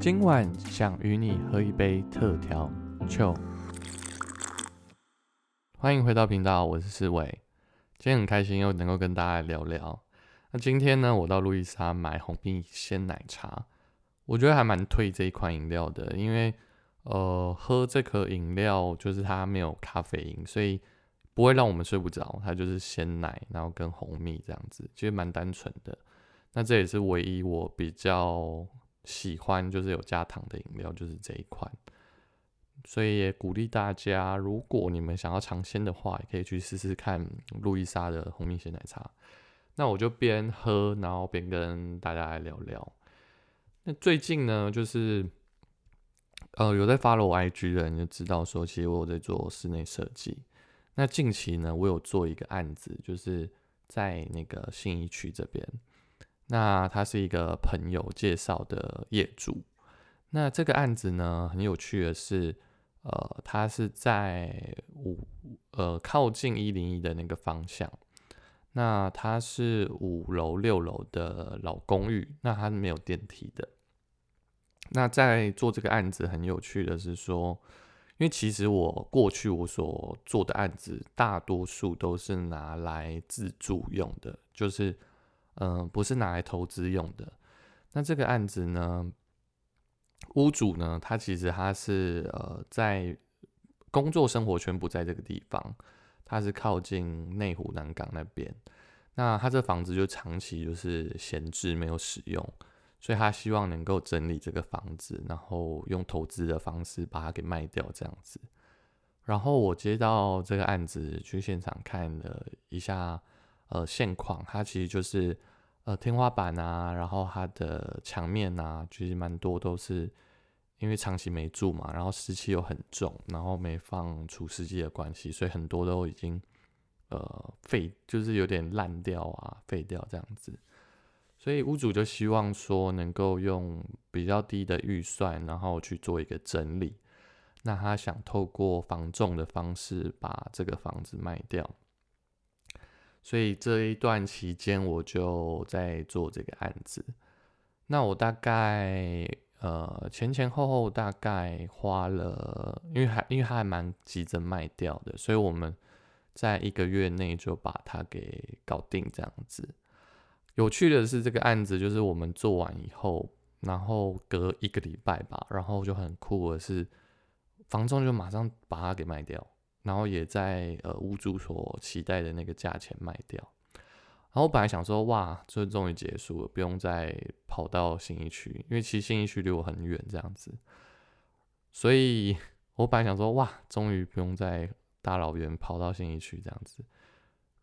今晚想与你喝一杯特调酒。欢迎回到频道，我是思伟。今天很开心又能够跟大家聊聊。那今天呢，我到路易莎买红蜜鲜奶茶，我觉得还蛮推这一款饮料的，因为呃，喝这颗饮料就是它没有咖啡因，所以不会让我们睡不着。它就是鲜奶，然后跟红蜜这样子，其实蛮单纯的。那这也是唯一我比较。喜欢就是有加糖的饮料，就是这一款，所以也鼓励大家，如果你们想要尝鲜的话，也可以去试试看路易莎的红蜜鲜奶茶。那我就边喝，然后边跟大家来聊聊。那最近呢，就是呃有在 follow 我 IG 的人就知道说，其实我有在做室内设计。那近期呢，我有做一个案子，就是在那个信义区这边。那他是一个朋友介绍的业主。那这个案子呢，很有趣的是，呃，他是在五呃靠近一零一的那个方向。那它是五楼六楼的老公寓，那它是没有电梯的。那在做这个案子很有趣的是说，因为其实我过去我所做的案子，大多数都是拿来自住用的，就是。嗯，不是拿来投资用的。那这个案子呢，屋主呢，他其实他是呃在工作生活圈不在这个地方，他是靠近内湖南港那边。那他这房子就长期就是闲置没有使用，所以他希望能够整理这个房子，然后用投资的方式把它给卖掉这样子。然后我接到这个案子去现场看了一下。呃，现况它其实就是呃天花板啊，然后它的墙面啊，其实蛮多都是因为长期没住嘛，然后湿气又很重，然后没放除湿机的关系，所以很多都已经呃废，就是有点烂掉啊，废掉这样子。所以屋主就希望说能够用比较低的预算，然后去做一个整理。那他想透过房仲的方式把这个房子卖掉。所以这一段期间，我就在做这个案子。那我大概呃前前后后大概花了，因为还因为它还蛮急着卖掉的，所以我们在一个月内就把它给搞定这样子。有趣的是，这个案子就是我们做完以后，然后隔一个礼拜吧，然后就很酷的是，房仲就马上把它给卖掉。然后也在呃屋主所期待的那个价钱卖掉，然后我本来想说哇，这终于结束了，不用再跑到新一区，因为其实新一区离我很远这样子，所以我本来想说哇，终于不用再大老远跑到新一区这样子，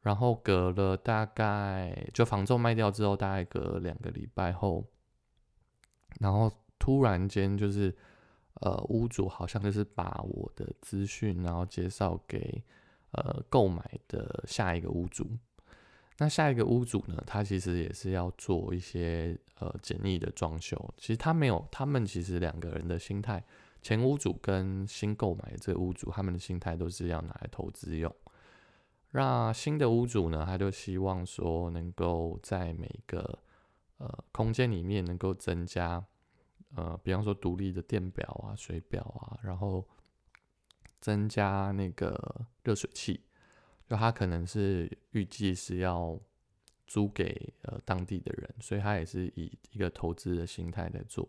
然后隔了大概就房仲卖掉之后，大概隔两个礼拜后，然后突然间就是。呃，屋主好像就是把我的资讯，然后介绍给呃购买的下一个屋主。那下一个屋主呢，他其实也是要做一些呃简易的装修。其实他没有，他们其实两个人的心态，前屋主跟新购买的这个屋主，他们的心态都是要拿来投资用。那新的屋主呢，他就希望说能够在每个呃空间里面能够增加。呃，比方说独立的电表啊、水表啊，然后增加那个热水器，就他可能是预计是要租给呃当地的人，所以他也是以一个投资的心态在做。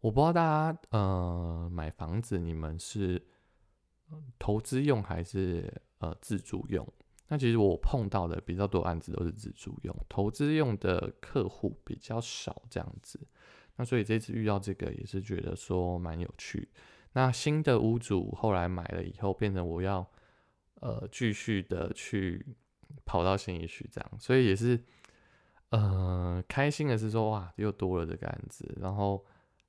我不知道大家呃买房子你们是投资用还是呃自住用？那其实我碰到的比较多案子都是自住用，投资用的客户比较少这样子。那所以这次遇到这个也是觉得说蛮有趣。那新的屋主后来买了以后，变成我要呃继续的去跑到新一区这样，所以也是呃开心的是说哇又多了这个案子，然后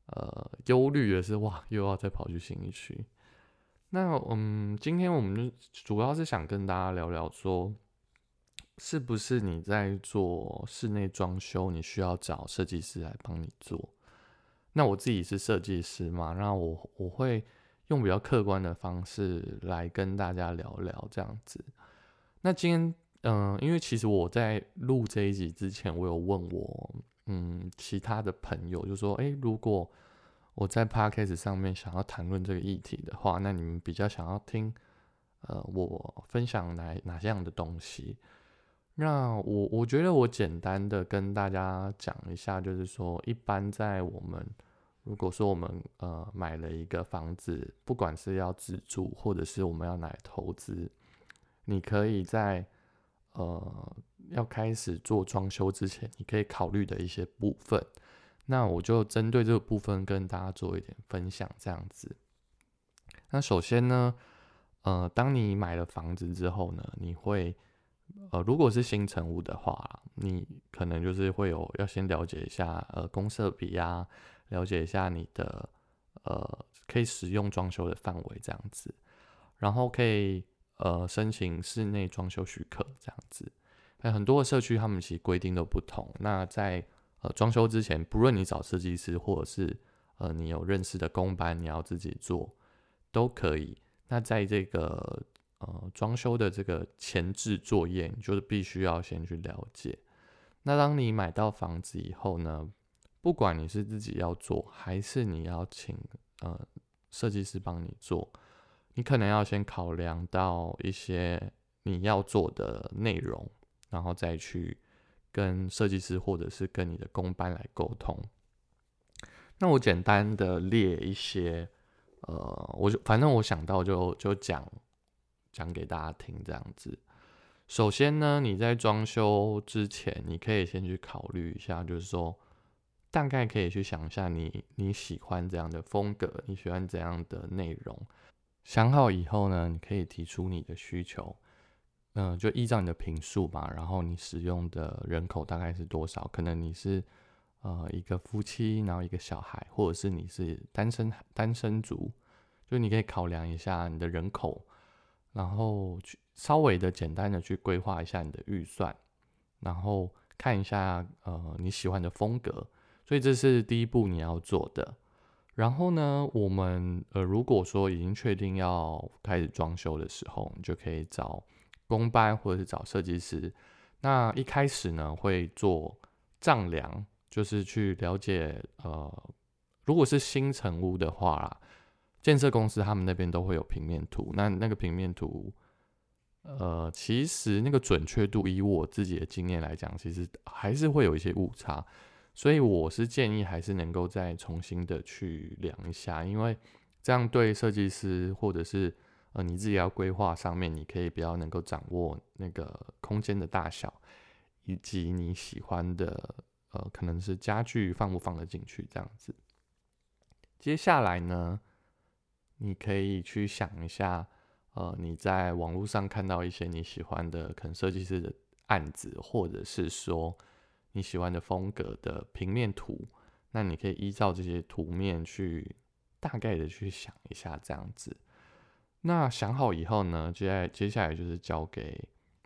呃忧虑的是哇又要再跑去新一区。那嗯今天我们就主要是想跟大家聊聊说。是不是你在做室内装修，你需要找设计师来帮你做？那我自己是设计师嘛，那我我会用比较客观的方式来跟大家聊聊这样子。那今天，嗯，因为其实我在录这一集之前，我有问我，嗯，其他的朋友就说，诶，如果我在 podcast 上面想要谈论这个议题的话，那你们比较想要听呃我分享哪哪些样的东西？那我我觉得我简单的跟大家讲一下，就是说，一般在我们如果说我们呃买了一个房子，不管是要自住或者是我们要来投资，你可以在呃要开始做装修之前，你可以考虑的一些部分。那我就针对这个部分跟大家做一点分享，这样子。那首先呢，呃，当你买了房子之后呢，你会呃，如果是新成屋的话，你可能就是会有要先了解一下呃公设比啊，了解一下你的呃可以使用装修的范围这样子，然后可以呃申请室内装修许可这样子。那很多的社区他们其实规定都不同。那在呃装修之前，不论你找设计师或者是呃你有认识的工班，你要自己做都可以。那在这个呃，装修的这个前置作业，你就是必须要先去了解。那当你买到房子以后呢，不管你是自己要做，还是你要请呃设计师帮你做，你可能要先考量到一些你要做的内容，然后再去跟设计师或者是跟你的工班来沟通。那我简单的列一些，呃，我就反正我想到就就讲。讲给大家听，这样子。首先呢，你在装修之前，你可以先去考虑一下，就是说，大概可以去想一下，你你喜欢怎样的风格，你喜欢怎样的内容。想好以后呢，你可以提出你的需求，嗯，就依照你的平数吧，然后你使用的人口大概是多少？可能你是呃一个夫妻，然后一个小孩，或者是你是单身单身族，就你可以考量一下你的人口。然后去稍微的简单的去规划一下你的预算，然后看一下呃你喜欢的风格，所以这是第一步你要做的。然后呢，我们呃如果说已经确定要开始装修的时候，你就可以找工班或者是找设计师。那一开始呢会做丈量，就是去了解呃如果是新成屋的话。建设公司他们那边都会有平面图，那那个平面图，呃，其实那个准确度，以我自己的经验来讲，其实还是会有一些误差，所以我是建议还是能够再重新的去量一下，因为这样对设计师或者是呃你自己要规划上面，你可以比较能够掌握那个空间的大小，以及你喜欢的呃可能是家具放不放得进去这样子。接下来呢？你可以去想一下，呃，你在网络上看到一些你喜欢的可能设计师的案子，或者是说你喜欢的风格的平面图，那你可以依照这些图面去大概的去想一下这样子。那想好以后呢，接下来接下来就是交给，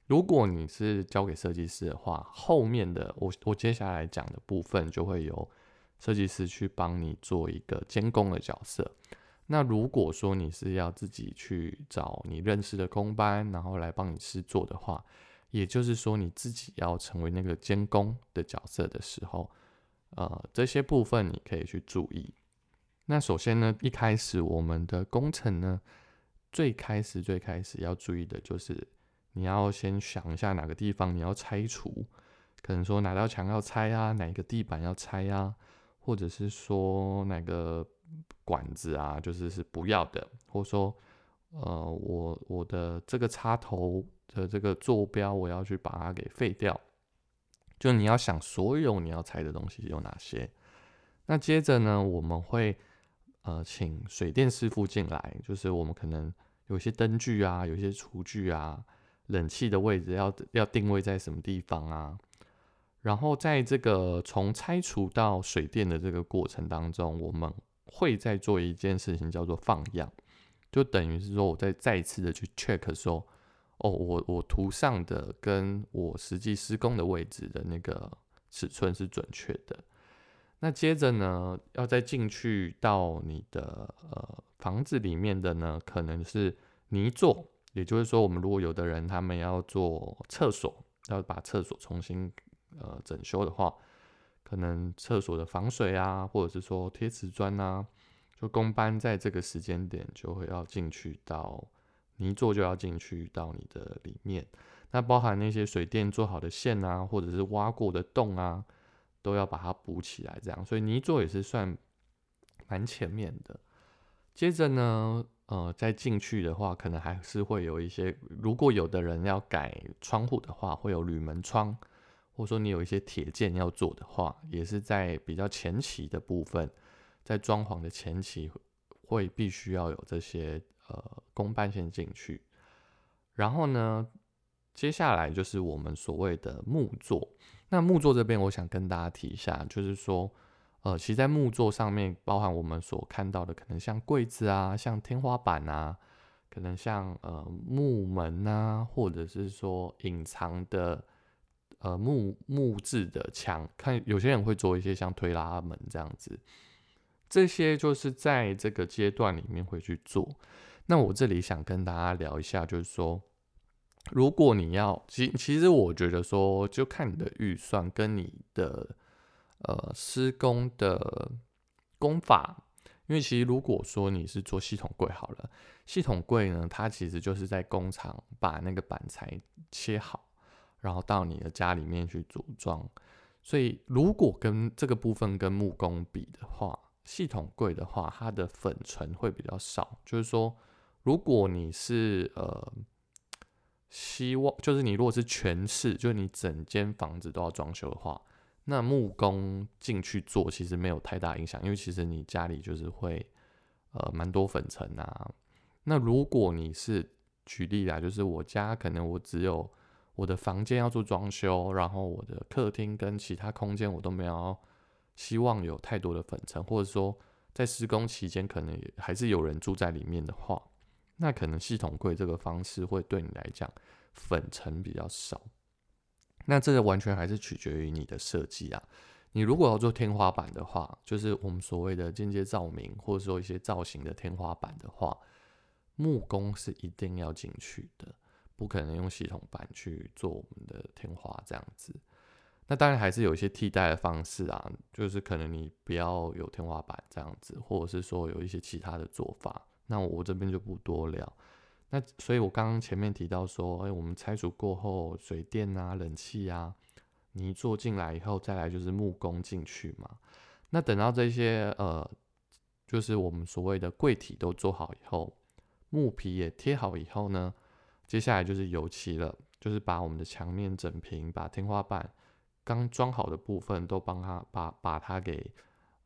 如果你是交给设计师的话，后面的我我接下来讲的部分就会由设计师去帮你做一个监工的角色。那如果说你是要自己去找你认识的工班，然后来帮你试做的话，也就是说你自己要成为那个监工的角色的时候，呃，这些部分你可以去注意。那首先呢，一开始我们的工程呢，最开始最开始要注意的就是你要先想一下哪个地方你要拆除，可能说哪道墙要拆啊，哪个地板要拆啊，或者是说哪个。管子啊，就是是不要的，或者说，呃，我我的这个插头的这个坐标，我要去把它给废掉。就你要想所有你要拆的东西有哪些。那接着呢，我们会呃请水电师傅进来，就是我们可能有些灯具啊，有些厨具啊，冷气的位置要要定位在什么地方啊。然后在这个从拆除到水电的这个过程当中，我们会再做一件事情，叫做放样，就等于是说，我再再次的去 check 说，哦，我我图上的跟我实际施工的位置的那个尺寸是准确的。那接着呢，要再进去到你的呃房子里面的呢，可能是泥做，也就是说，我们如果有的人他们要做厕所，要把厕所重新呃整修的话。可能厕所的防水啊，或者是说贴瓷砖啊，就工班在这个时间点就会要进去到泥做就要进去到你的里面，那包含那些水电做好的线啊，或者是挖过的洞啊，都要把它补起来，这样，所以泥做也是算蛮前面的。接着呢，呃，再进去的话，可能还是会有一些，如果有的人要改窗户的话，会有铝门窗。或者说你有一些铁件要做的话，也是在比较前期的部分，在装潢的前期会必须要有这些呃工班先进去。然后呢，接下来就是我们所谓的木作。那木作这边，我想跟大家提一下，就是说，呃，其实在木作上面，包含我们所看到的，可能像柜子啊，像天花板啊，可能像呃木门啊，或者是说隐藏的。呃，木木质的墙，看有些人会做一些像推拉门这样子，这些就是在这个阶段里面会去做。那我这里想跟大家聊一下，就是说，如果你要，其其实我觉得说，就看你的预算跟你的呃施工的工法，因为其实如果说你是做系统柜好了，系统柜呢，它其实就是在工厂把那个板材切好。然后到你的家里面去组装，所以如果跟这个部分跟木工比的话，系统柜的话，它的粉尘会比较少。就是说，如果你是呃希望，就是你如果是全市，就是你整间房子都要装修的话，那木工进去做其实没有太大影响，因为其实你家里就是会呃蛮多粉尘啊。那如果你是举例来，就是我家可能我只有我的房间要做装修，然后我的客厅跟其他空间我都没有希望有太多的粉尘，或者说在施工期间可能还是有人住在里面的话，那可能系统柜这个方式会对你来讲粉尘比较少。那这个完全还是取决于你的设计啊。你如果要做天花板的话，就是我们所谓的间接照明，或者说一些造型的天花板的话，木工是一定要进去的。不可能用系统板去做我们的天花这样子，那当然还是有一些替代的方式啊，就是可能你不要有天花板这样子，或者是说有一些其他的做法，那我这边就不多聊。那所以我刚刚前面提到说，哎，我们拆除过后，水电啊、冷气啊，你做进来以后，再来就是木工进去嘛。那等到这些呃，就是我们所谓的柜体都做好以后，木皮也贴好以后呢？接下来就是油漆了，就是把我们的墙面整平，把天花板刚装好的部分都帮他把把它给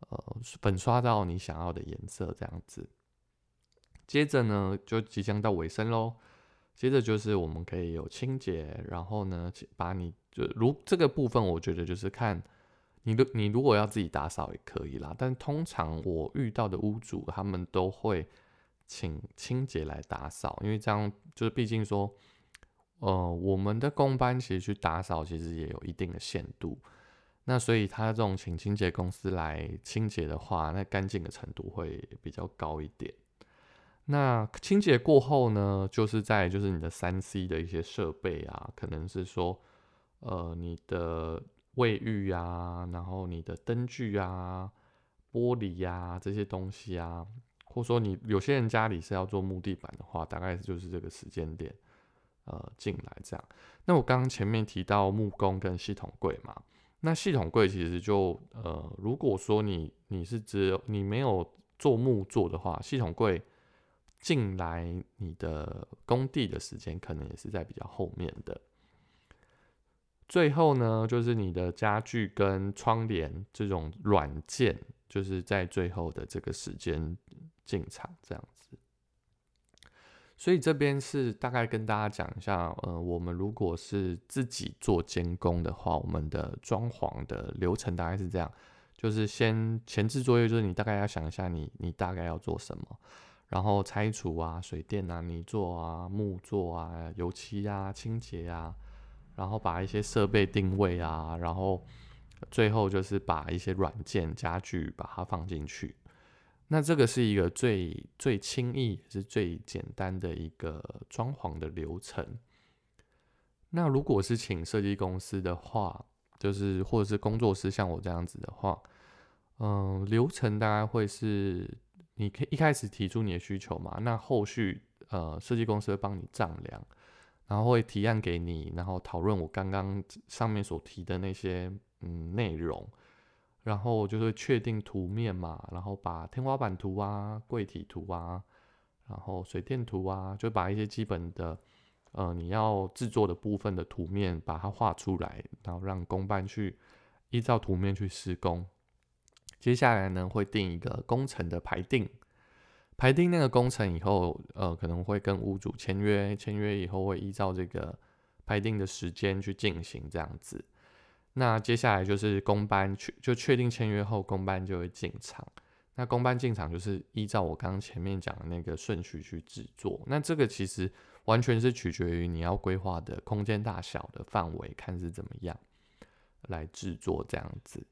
呃粉刷到你想要的颜色这样子。接着呢，就即将到尾声喽。接着就是我们可以有清洁，然后呢，把你就如这个部分，我觉得就是看你的你如果要自己打扫也可以啦。但通常我遇到的屋主他们都会。请清洁来打扫，因为这样就是毕竟说，呃，我们的工班其实去打扫其实也有一定的限度，那所以他这种请清洁公司来清洁的话，那干净的程度会比较高一点。那清洁过后呢，就是在就是你的三 C 的一些设备啊，可能是说，呃，你的卫浴啊，然后你的灯具啊、玻璃呀这些东西啊。或者说你有些人家里是要做木地板的话，大概就是这个时间点，呃，进来这样。那我刚刚前面提到木工跟系统柜嘛，那系统柜其实就呃，如果说你你是只有你没有做木做的话，系统柜进来你的工地的时间可能也是在比较后面的。最后呢，就是你的家具跟窗帘这种软件，就是在最后的这个时间。进场这样子，所以这边是大概跟大家讲一下，呃，我们如果是自己做监工的话，我们的装潢的流程大概是这样，就是先前置作业，就是你大概要想一下，你你大概要做什么，然后拆除啊、水电啊、泥做啊、木做啊、油漆啊、清洁啊，然后把一些设备定位啊，然后最后就是把一些软件家具把它放进去。那这个是一个最最轻易也是最简单的一个装潢的流程。那如果是请设计公司的话，就是或者是工作室像我这样子的话，嗯，流程大概会是你可以一开始提出你的需求嘛，那后续呃设计公司会帮你丈量，然后会提案给你，然后讨论我刚刚上面所提的那些嗯内容，然后就是确定图面嘛，然后把天花板图啊、柜体图啊，然后水电图啊，就把一些基本的呃你要制作的部分的图面把它画出来，然后让工班去依照图面去施工。接下来呢，会定一个工程的排定，排定那个工程以后，呃，可能会跟屋主签约，签约以后会依照这个排定的时间去进行这样子。那接下来就是工班确就确定签约后，工班就会进场。那工班进场就是依照我刚刚前面讲的那个顺序去制作。那这个其实完全是取决于你要规划的空间大小的范围，看是怎么样来制作这样子。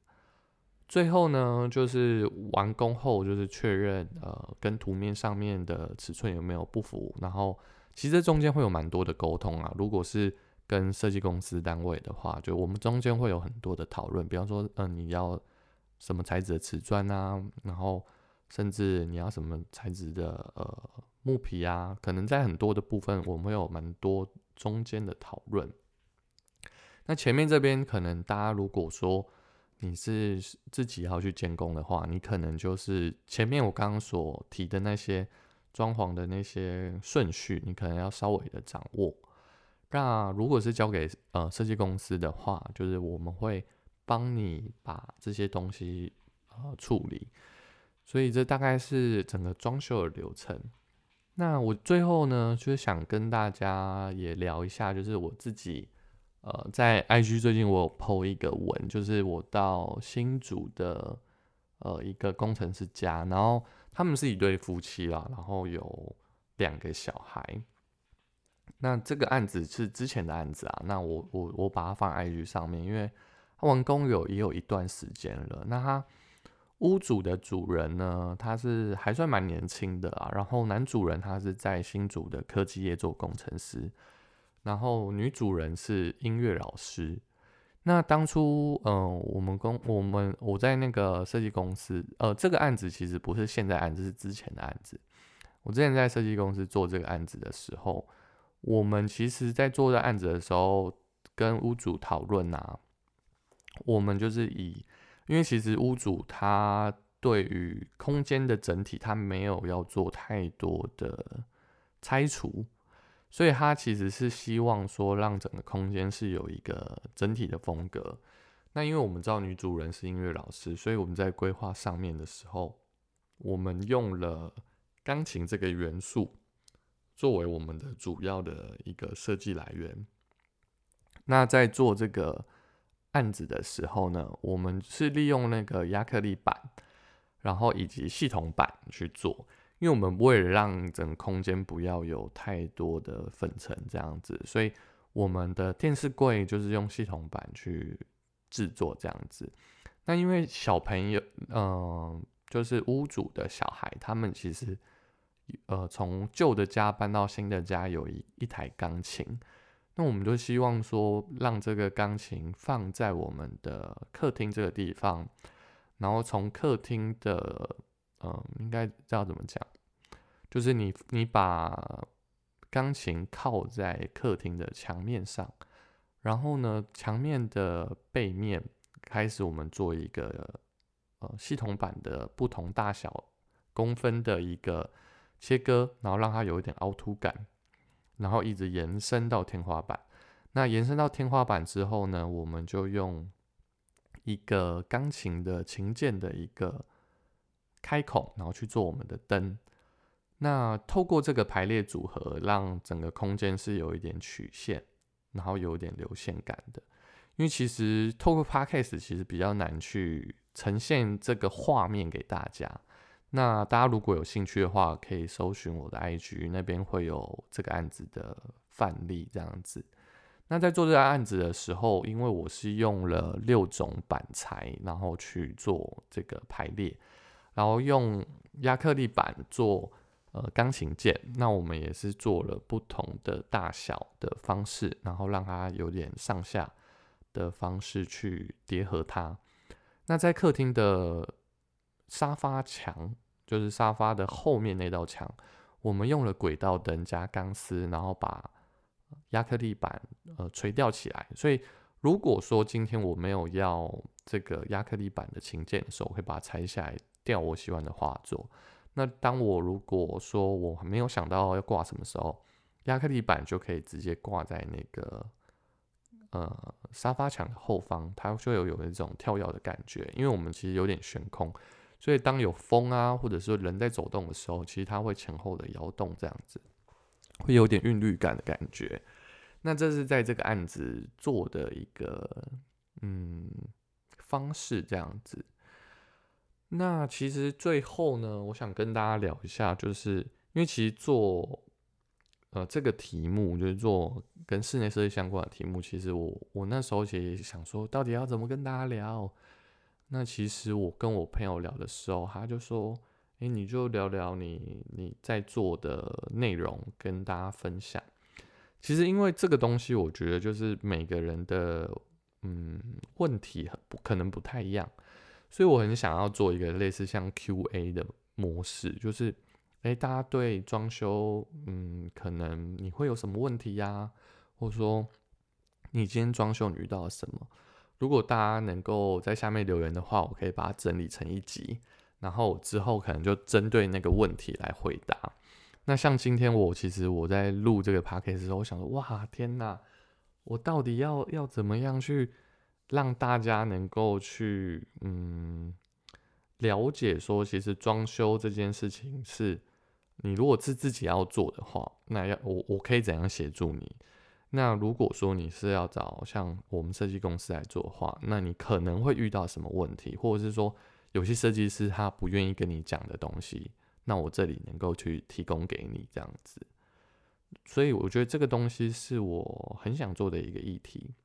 最后呢，就是完工后，就是确认呃跟图面上面的尺寸有没有不符，然后其实中间会有蛮多的沟通啊。如果是跟设计公司单位的话，就我们中间会有很多的讨论，比方说，嗯，你要什么材质的瓷砖啊，然后甚至你要什么材质的呃木皮啊，可能在很多的部分我们会有蛮多中间的讨论。那前面这边可能大家如果说。你是自己要去监工的话，你可能就是前面我刚刚所提的那些装潢的那些顺序，你可能要稍微的掌握。那如果是交给呃设计公司的话，就是我们会帮你把这些东西呃处理。所以这大概是整个装修的流程。那我最后呢，就是想跟大家也聊一下，就是我自己。呃，在 IG 最近我有 PO 一个文，就是我到新竹的呃一个工程师家，然后他们是一对夫妻啦，然后有两个小孩。那这个案子是之前的案子啊，那我我我把它放 IG 上面，因为他完工有也有一段时间了。那他屋主的主人呢，他是还算蛮年轻的啊，然后男主人他是在新竹的科技业做工程师。然后女主人是音乐老师。那当初，嗯，我们公我们我在那个设计公司，呃，这个案子其实不是现在案子，是之前的案子。我之前在设计公司做这个案子的时候，我们其实在做这案子的时候，跟屋主讨论啊，我们就是以，因为其实屋主他对于空间的整体，他没有要做太多的拆除。所以他其实是希望说，让整个空间是有一个整体的风格。那因为我们知道女主人是音乐老师，所以我们在规划上面的时候，我们用了钢琴这个元素作为我们的主要的一个设计来源。那在做这个案子的时候呢，我们是利用那个亚克力板，然后以及系统板去做。因为我们为了让整个空间不要有太多的粉尘这样子，所以我们的电视柜就是用系统板去制作这样子。那因为小朋友，嗯，就是屋主的小孩，他们其实呃从旧的家搬到新的家，有一一台钢琴，那我们就希望说让这个钢琴放在我们的客厅这个地方，然后从客厅的。嗯，应该要怎么讲？就是你你把钢琴靠在客厅的墙面上，然后呢，墙面的背面开始我们做一个呃系统版的不同大小公分的一个切割，然后让它有一点凹凸感，然后一直延伸到天花板。那延伸到天花板之后呢，我们就用一个钢琴的琴键的一个。开孔，然后去做我们的灯。那透过这个排列组合，让整个空间是有一点曲线，然后有点流线感的。因为其实透过 Podcast 其实比较难去呈现这个画面给大家。那大家如果有兴趣的话，可以搜寻我的 IG，那边会有这个案子的范例这样子。那在做这个案子的时候，因为我是用了六种板材，然后去做这个排列。然后用亚克力板做呃钢琴键，那我们也是做了不同的大小的方式，然后让它有点上下的方式去叠合它。那在客厅的沙发墙，就是沙发的后面那道墙，我们用了轨道灯加钢丝，然后把亚克力板呃垂吊起来。所以如果说今天我没有要这个亚克力板的琴键的时候，我会把它拆下来吊我喜欢的画作。那当我如果说我没有想到要挂什么时候，亚克力板就可以直接挂在那个呃沙发墙后方，它就有有一种跳跃的感觉。因为我们其实有点悬空，所以当有风啊，或者说人在走动的时候，其实它会前后的摇动，这样子会有点韵律感的感觉。那这是在这个案子做的一个嗯方式，这样子。那其实最后呢，我想跟大家聊一下，就是因为其实做。呃，这个题目就是做跟室内设计相关的题目。其实我我那时候其实想说，到底要怎么跟大家聊？那其实我跟我朋友聊的时候，他就说：“哎，你就聊聊你你在做的内容，跟大家分享。”其实因为这个东西，我觉得就是每个人的嗯问题很不可能不太一样，所以我很想要做一个类似像 Q&A 的模式，就是。哎，大家对装修，嗯，可能你会有什么问题呀？或者说，你今天装修你遇到了什么？如果大家能够在下面留言的话，我可以把它整理成一集，然后之后可能就针对那个问题来回答。那像今天我其实我在录这个 p a c k a g e 的时候，我想说，哇，天哪，我到底要要怎么样去让大家能够去，嗯，了解说，其实装修这件事情是。你如果是自己要做的话，那要我我可以怎样协助你？那如果说你是要找像我们设计公司来做的话，那你可能会遇到什么问题？或者是说有些设计师他不愿意跟你讲的东西，那我这里能够去提供给你这样子。所以我觉得这个东西是我很想做的一个议题。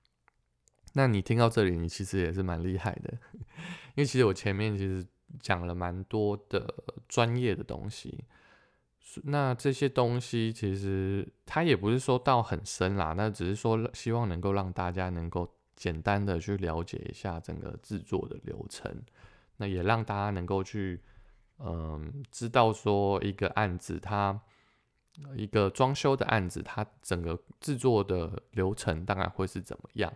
那你听到这里，你其实也是蛮厉害的，因为其实我前面其实讲了蛮多的专业的东西。那这些东西其实它也不是说到很深啦，那只是说希望能够让大家能够简单的去了解一下整个制作的流程，那也让大家能够去嗯知道说一个案子它一个装修的案子它整个制作的流程大概会是怎么样。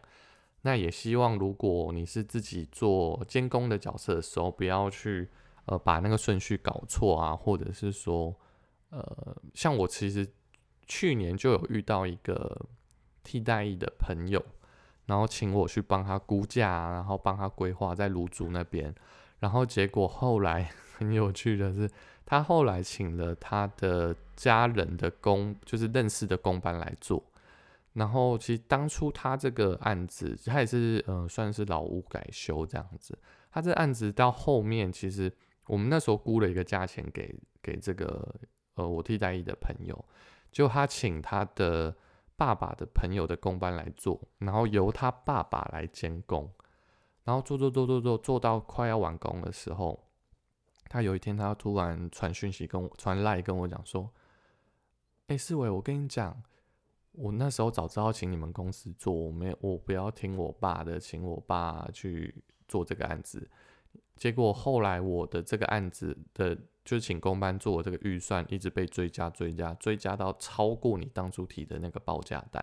那也希望如果你是自己做监工的角色的时候，不要去呃把那个顺序搞错啊，或者是说。呃，像我其实去年就有遇到一个替代役的朋友，然后请我去帮他估价，然后帮他规划在卢竹那边，然后结果后来 很有趣的是，他后来请了他的家人的工，就是认识的工班来做，然后其实当初他这个案子，他也是呃算是老屋改修这样子，他这案子到后面其实我们那时候估了一个价钱给给这个。呃，我替代役的朋友，就他请他的爸爸的朋友的工班来做，然后由他爸爸来监工，然后做做做做做做到快要完工的时候，他有一天他突然传讯息跟我传赖跟我讲说：“哎，四伟，我跟你讲，我那时候早知道请你们公司做，我没我不要听我爸的，请我爸去做这个案子。结果后来我的这个案子的。”就请工班做这个预算，一直被追加、追加、追加到超过你当初提的那个报价单，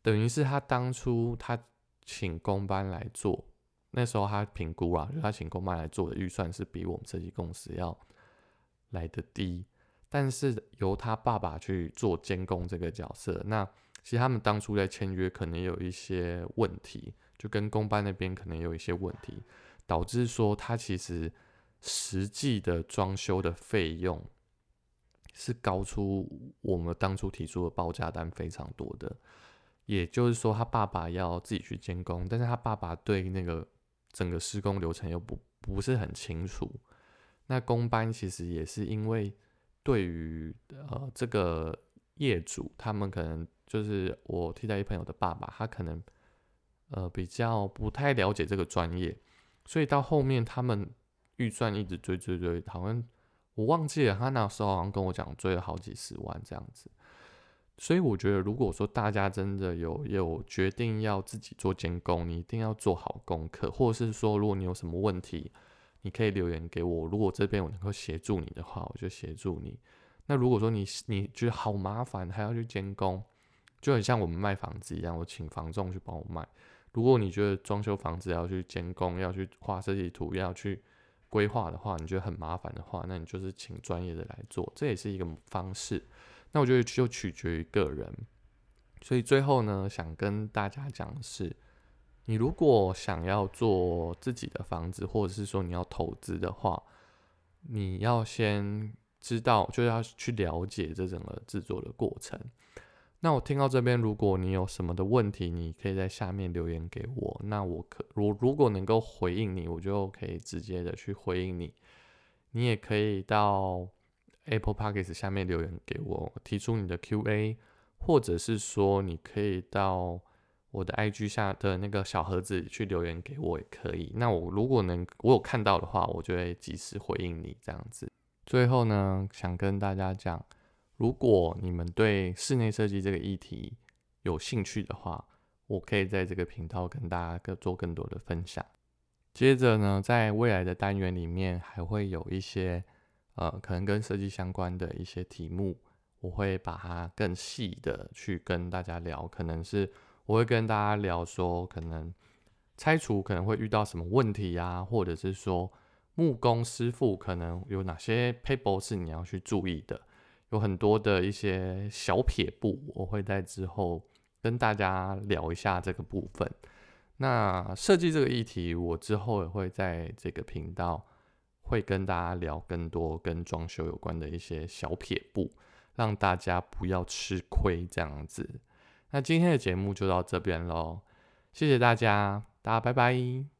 等于是他当初他请工班来做，那时候他评估啊，就他请工班来做的预算是比我们设计公司要来的低，但是由他爸爸去做监工这个角色，那其实他们当初在签约可能有一些问题，就跟工班那边可能有一些问题，导致说他其实。实际的装修的费用是高出我们当初提出的报价单非常多的，也就是说，他爸爸要自己去监工，但是他爸爸对那个整个施工流程又不不是很清楚。那工班其实也是因为对于呃这个业主，他们可能就是我替代一朋友的爸爸，他可能呃比较不太了解这个专业，所以到后面他们。预算一直追追追，好像我忘记了，他那时候好像跟我讲追了好几十万这样子。所以我觉得，如果说大家真的有有决定要自己做监工，你一定要做好功课，或者是说，如果你有什么问题，你可以留言给我。如果这边我能够协助你的话，我就协助你。那如果说你你觉得好麻烦，还要去监工，就很像我们卖房子一样，我请房仲去帮我卖。如果你觉得装修房子要去监工，要去画设计图，要去规划的话，你觉得很麻烦的话，那你就是请专业的来做，这也是一个方式。那我觉得就取决于个人。所以最后呢，想跟大家讲的是，你如果想要做自己的房子，或者是说你要投资的话，你要先。知道就要去了解这整个制作的过程。那我听到这边，如果你有什么的问题，你可以在下面留言给我。那我可如如果能够回应你，我就可以直接的去回应你。你也可以到 Apple Podcast 下面留言给我，提出你的 Q&A，或者是说你可以到我的 IG 下的那个小盒子去留言给我也可以。那我如果能我有看到的话，我就会及时回应你这样子。最后呢，想跟大家讲，如果你们对室内设计这个议题有兴趣的话，我可以在这个频道跟大家做更多的分享。接着呢，在未来的单元里面，还会有一些呃，可能跟设计相关的一些题目，我会把它更细的去跟大家聊。可能是我会跟大家聊说，可能拆除可能会遇到什么问题呀，或者是说。木工师傅可能有哪些 paper 是你要去注意的？有很多的一些小撇步，我会在之后跟大家聊一下这个部分。那设计这个议题，我之后也会在这个频道会跟大家聊更多跟装修有关的一些小撇步，让大家不要吃亏这样子。那今天的节目就到这边喽，谢谢大家，大家拜拜。